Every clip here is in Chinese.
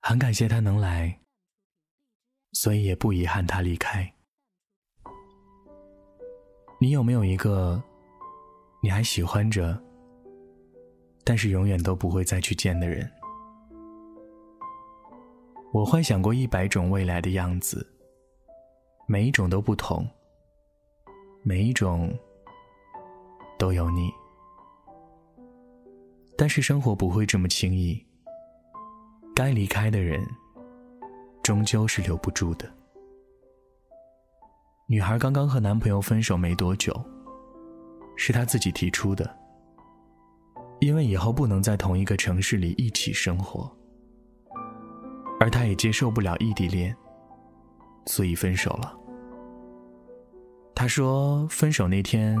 很感谢他能来，所以也不遗憾他离开。你有没有一个你还喜欢着，但是永远都不会再去见的人？我幻想过一百种未来的样子，每一种都不同，每一种都有你。但是生活不会这么轻易，该离开的人，终究是留不住的。女孩刚刚和男朋友分手没多久，是她自己提出的，因为以后不能在同一个城市里一起生活。而她也接受不了异地恋，所以分手了。她说，分手那天，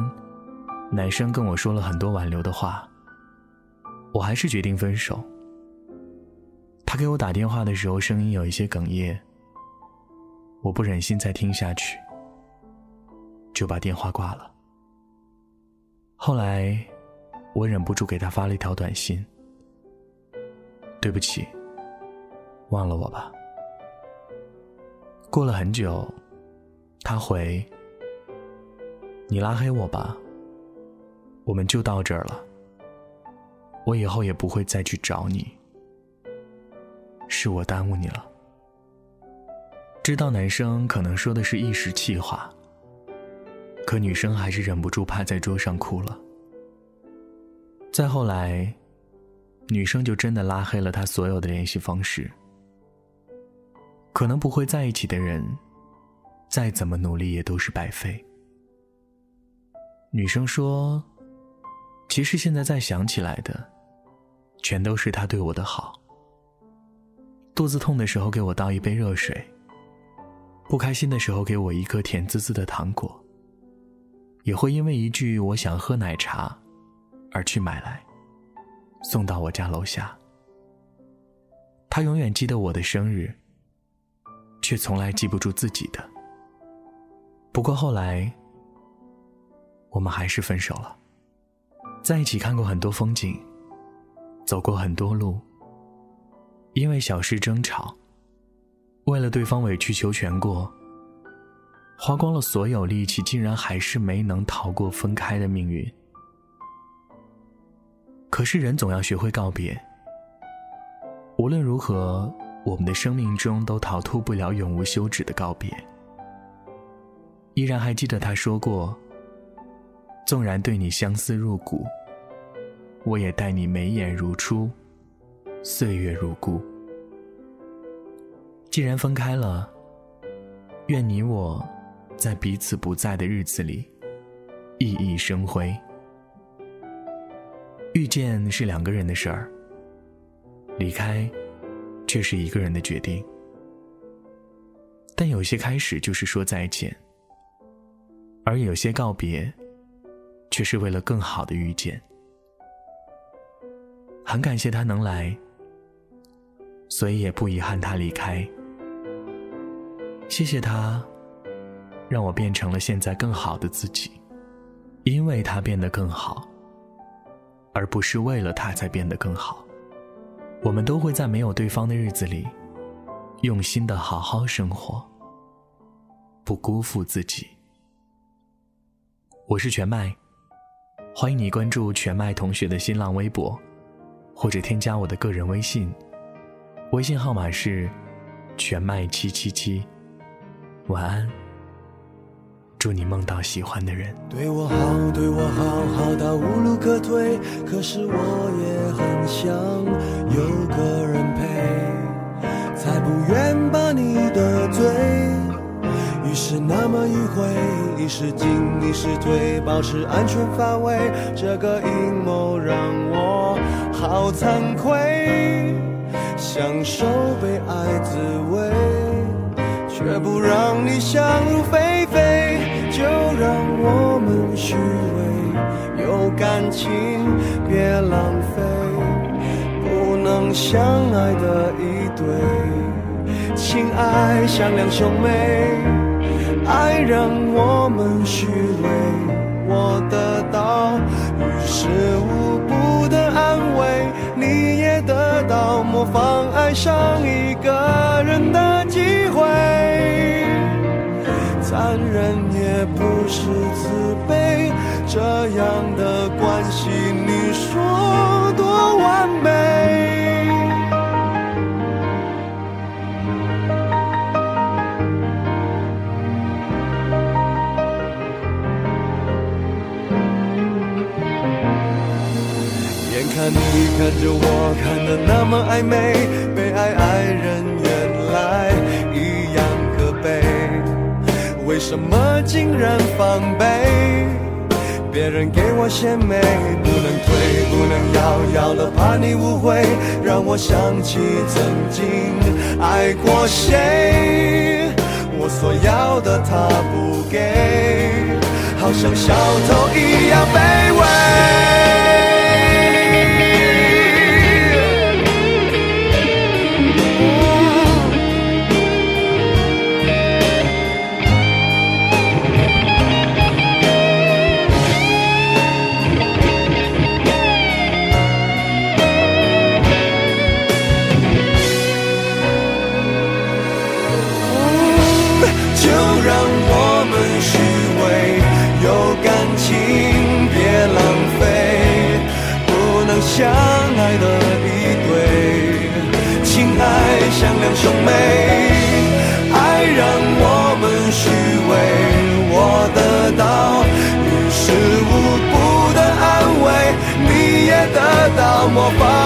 男生跟我说了很多挽留的话，我还是决定分手。他给我打电话的时候，声音有一些哽咽，我不忍心再听下去，就把电话挂了。后来，我忍不住给他发了一条短信：“对不起。”忘了我吧。过了很久，他回：“你拉黑我吧，我们就到这儿了。我以后也不会再去找你，是我耽误你了。”知道男生可能说的是一时气话，可女生还是忍不住趴在桌上哭了。再后来，女生就真的拉黑了他所有的联系方式。可能不会在一起的人，再怎么努力也都是白费。女生说：“其实现在再想起来的，全都是他对我的好。肚子痛的时候给我倒一杯热水，不开心的时候给我一颗甜滋滋的糖果，也会因为一句‘我想喝奶茶’而去买来，送到我家楼下。他永远记得我的生日。”却从来记不住自己的。不过后来，我们还是分手了。在一起看过很多风景，走过很多路，因为小事争吵，为了对方委曲求全过，花光了所有力气，竟然还是没能逃过分开的命运。可是人总要学会告别，无论如何。我们的生命中都逃脱不了永无休止的告别。依然还记得他说过：“纵然对你相思入骨，我也待你眉眼如初，岁月如故。”既然分开了，愿你我在彼此不在的日子里熠熠生辉。遇见是两个人的事儿，离开。却是一个人的决定，但有些开始就是说再见，而有些告别，却是为了更好的遇见。很感谢他能来，所以也不遗憾他离开。谢谢他，让我变成了现在更好的自己，因为他变得更好，而不是为了他才变得更好。我们都会在没有对方的日子里，用心的好好生活，不辜负自己。我是全麦，欢迎你关注全麦同学的新浪微博，或者添加我的个人微信，微信号码是全麦七七七。晚安。祝你梦到喜欢的人。对我好，对我好，好到无路可退。可是我也很想有个人陪，才不愿把你得罪。于是那么迂回，一时进，一时退，保持安全范围。这个阴谋让我好惭愧，享受被爱滋味，却不让你想入非非。就让我们虚伪，有感情别浪费，不能相爱的一对，情爱像两兄妹，爱让我们虚伪，我得到于事爱上一个人的机会。残忍也不是慈悲，这样的关系，你说多完美？你看着我，看得那么暧昧，被爱爱人原来一样可悲，为什么竟然防备？别人给我献媚，不能退，不能要，要了怕你误会，让我想起曾经爱过谁，我所要的他不给，好像小偷一样卑微。像两兄妹，爱让我们虚伪，我得到于事无补的安慰，你也得到模仿。